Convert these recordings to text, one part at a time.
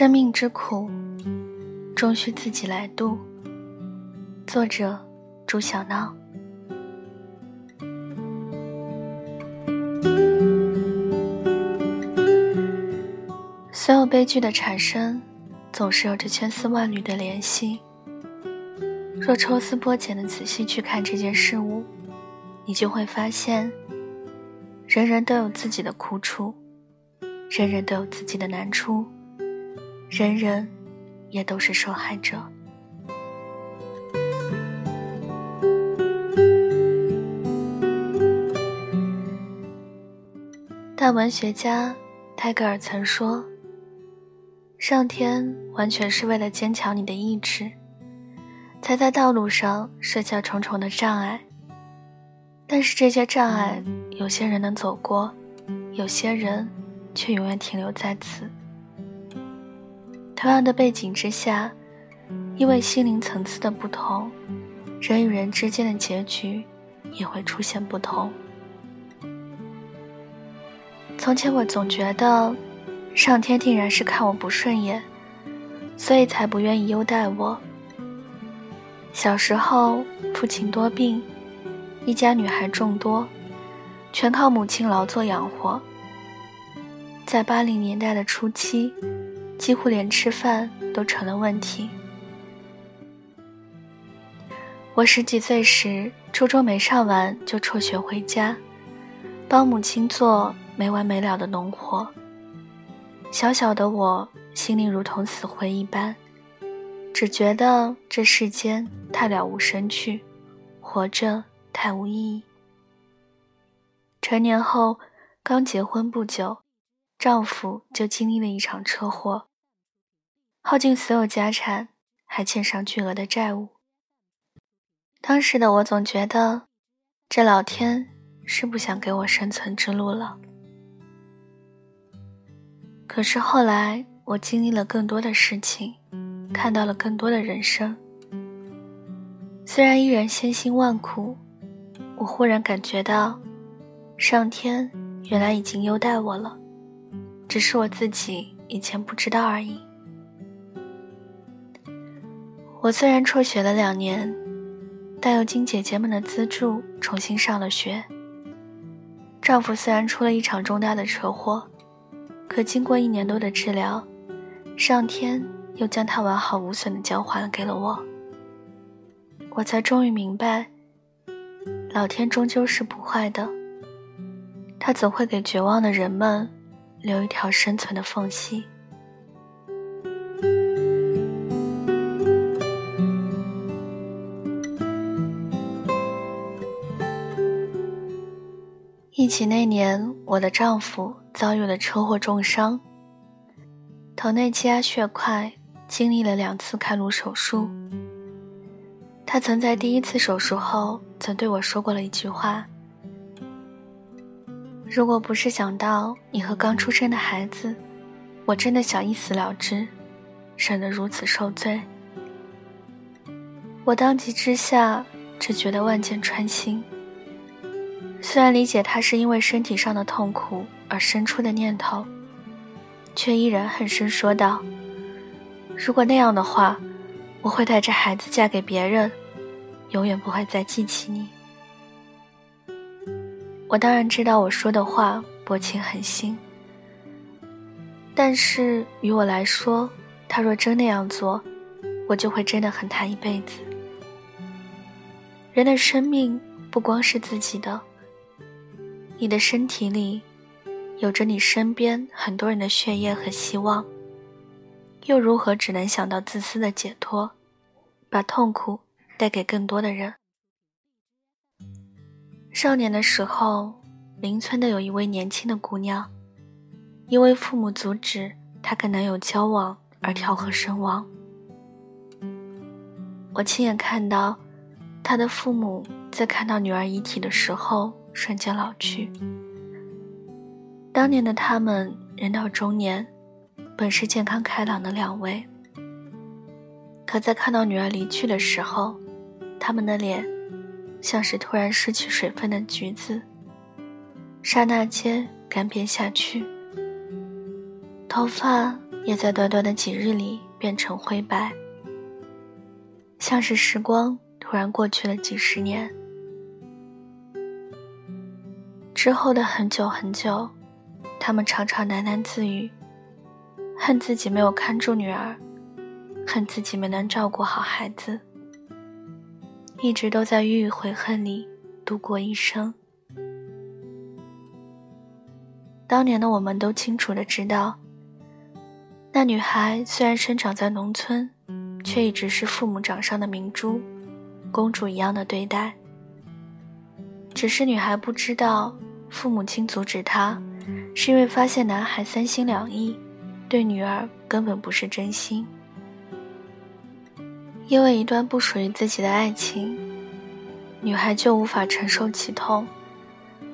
生命之苦，终需自己来度。作者：朱小闹。所有悲剧的产生，总是有着千丝万缕的联系。若抽丝剥茧的仔细去看这件事物，你就会发现，人人都有自己的苦楚，人人都有自己的难处，人人也都是受害者。大文学家泰戈尔曾说：“上天完全是为了坚强你的意志。”才在道路上设下重重的障碍，但是这些障碍，有些人能走过，有些人却永远停留在此。同样的背景之下，因为心灵层次的不同，人与人之间的结局也会出现不同。从前我总觉得，上天定然是看我不顺眼，所以才不愿意优待我。小时候，父亲多病，一家女孩众多，全靠母亲劳作养活。在八零年代的初期，几乎连吃饭都成了问题。我十几岁时，初中没上完就辍学回家，帮母亲做没完没了的农活。小小的我，心里如同死灰一般。只觉得这世间太了无生趣，活着太无意义。成年后，刚结婚不久，丈夫就经历了一场车祸，耗尽所有家产，还欠上巨额的债务。当时的我总觉得，这老天是不想给我生存之路了。可是后来，我经历了更多的事情。看到了更多的人生，虽然依然千辛万苦，我忽然感觉到，上天原来已经优待我了，只是我自己以前不知道而已。我虽然辍学了两年，但又经姐姐们的资助重新上了学。丈夫虽然出了一场重大的车祸，可经过一年多的治疗，上天。又将他完好无损的交还给了我，我才终于明白，老天终究是不坏的，他总会给绝望的人们留一条生存的缝隙。疫情那年，我的丈夫遭遇了车祸重伤，头内积压血块。经历了两次开颅手术，他曾在第一次手术后曾对我说过了一句话：“如果不是想到你和刚出生的孩子，我真的想一死了之，省得如此受罪。”我当即之下只觉得万箭穿心。虽然理解他是因为身体上的痛苦而生出的念头，却依然恨声说道。如果那样的话，我会带着孩子嫁给别人，永远不会再记起你。我当然知道我说的话薄情狠心，但是于我来说，他若真那样做，我就会真的恨他一辈子。人的生命不光是自己的，你的身体里有着你身边很多人的血液和希望。又如何只能想到自私的解脱，把痛苦带给更多的人？少年的时候，邻村的有一位年轻的姑娘，因为父母阻止她跟男友交往而跳河身亡。我亲眼看到，她的父母在看到女儿遗体的时候瞬间老去。当年的他们人到中年。本是健康开朗的两位，可在看到女儿离去的时候，他们的脸像是突然失去水分的橘子，刹那间干瘪下去，头发也在短短的几日里变成灰白，像是时光突然过去了几十年。之后的很久很久，他们常常喃喃自语，恨自己没有看住女儿，恨自己没能照顾好孩子，一直都在郁郁悔恨里度过一生。当年的我们都清楚的知道，那女孩虽然生长在农村，却一直是父母掌上的明珠，公主一样的对待。只是女孩不知道。父母亲阻止他，是因为发现男孩三心两意，对女儿根本不是真心。因为一段不属于自己的爱情，女孩就无法承受其痛，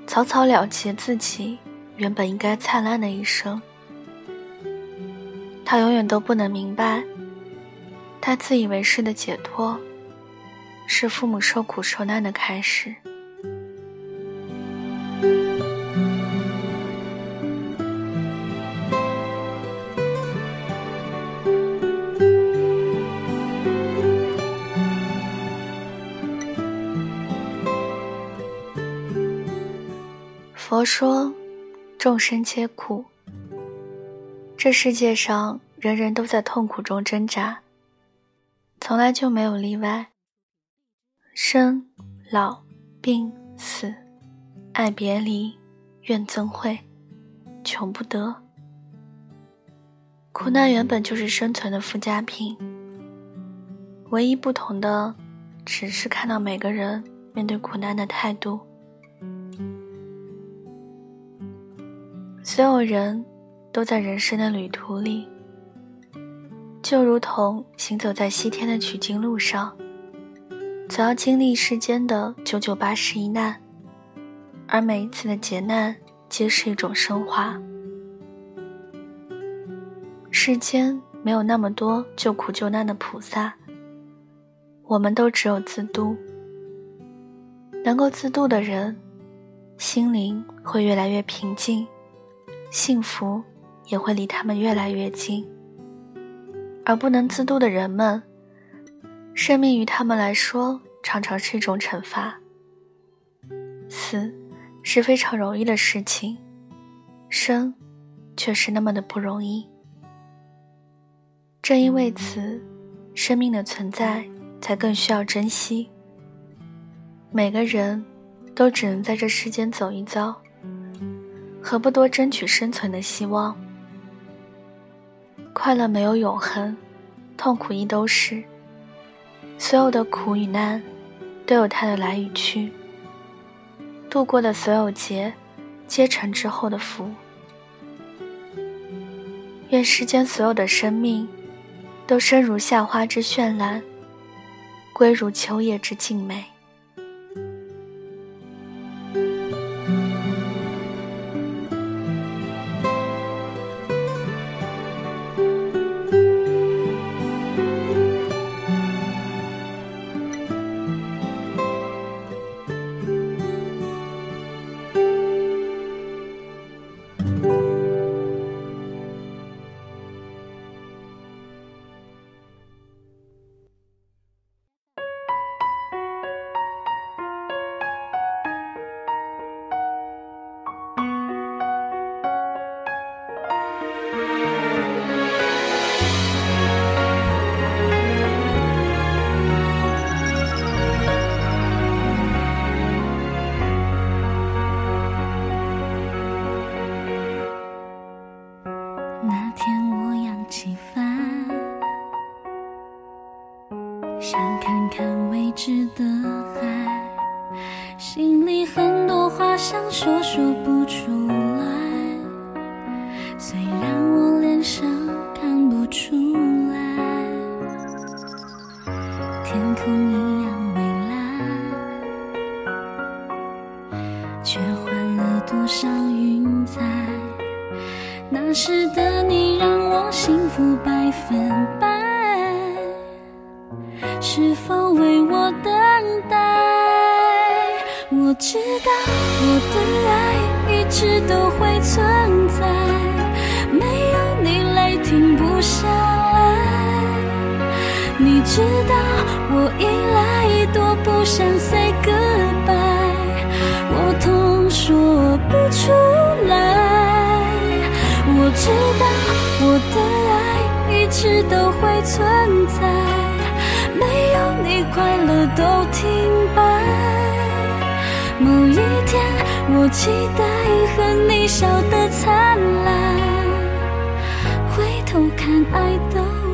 草草了结自己原本应该灿烂的一生。她永远都不能明白，她自以为是的解脱，是父母受苦受难的开始。佛说，众生皆苦。这世界上人人都在痛苦中挣扎，从来就没有例外。生、老、病、死，爱别离，怨憎会，穷不得。苦难原本就是生存的附加品，唯一不同的，只是看到每个人面对苦难的态度。所有人都在人生的旅途里，就如同行走在西天的取经路上，总要经历世间的九九八十一难，而每一次的劫难皆是一种升华。世间没有那么多救苦救难的菩萨，我们都只有自渡。能够自渡的人，心灵会越来越平静。幸福也会离他们越来越近，而不能自渡的人们，生命于他们来说常常是一种惩罚。死是非常容易的事情，生却是那么的不容易。正因为此，生命的存在才更需要珍惜。每个人都只能在这世间走一遭。何不多争取生存的希望？快乐没有永恒，痛苦亦都是。所有的苦与难，都有它的来与去。度过的所有劫，皆成之后的福。愿世间所有的生命，都生如夏花之绚烂，归如秋叶之静美。说天空一样蔚蓝，却换了多少云彩。那时的你让我幸福百分百，是否为我等待？我知道我的爱一直都知道我依赖多不想 say goodbye，我痛说不出来。我知道我的爱一直都会存在，没有你快乐都停摆。某一天，我期待和你笑得灿烂，回头看爱都。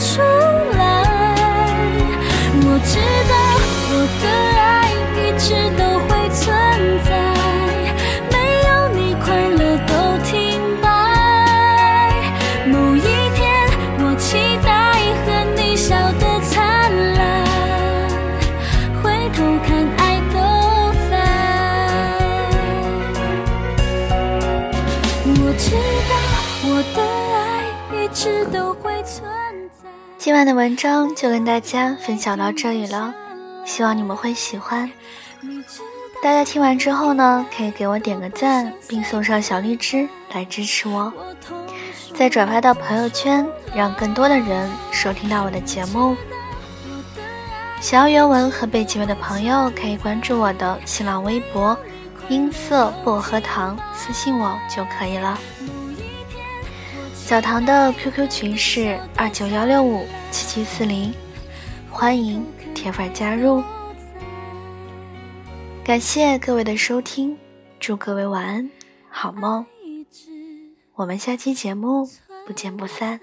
终今晚的文章就跟大家分享到这里了，希望你们会喜欢。大家听完之后呢，可以给我点个赞，并送上小荔枝来支持我，再转发到朋友圈，让更多的人收听到我的节目。想要原文和背景文的朋友，可以关注我的新浪微博“音色薄荷糖”，私信我就可以了。小唐的 QQ 群是二九幺六五七七四零，欢迎铁粉加入。感谢各位的收听，祝各位晚安，好梦。我们下期节目不见不散。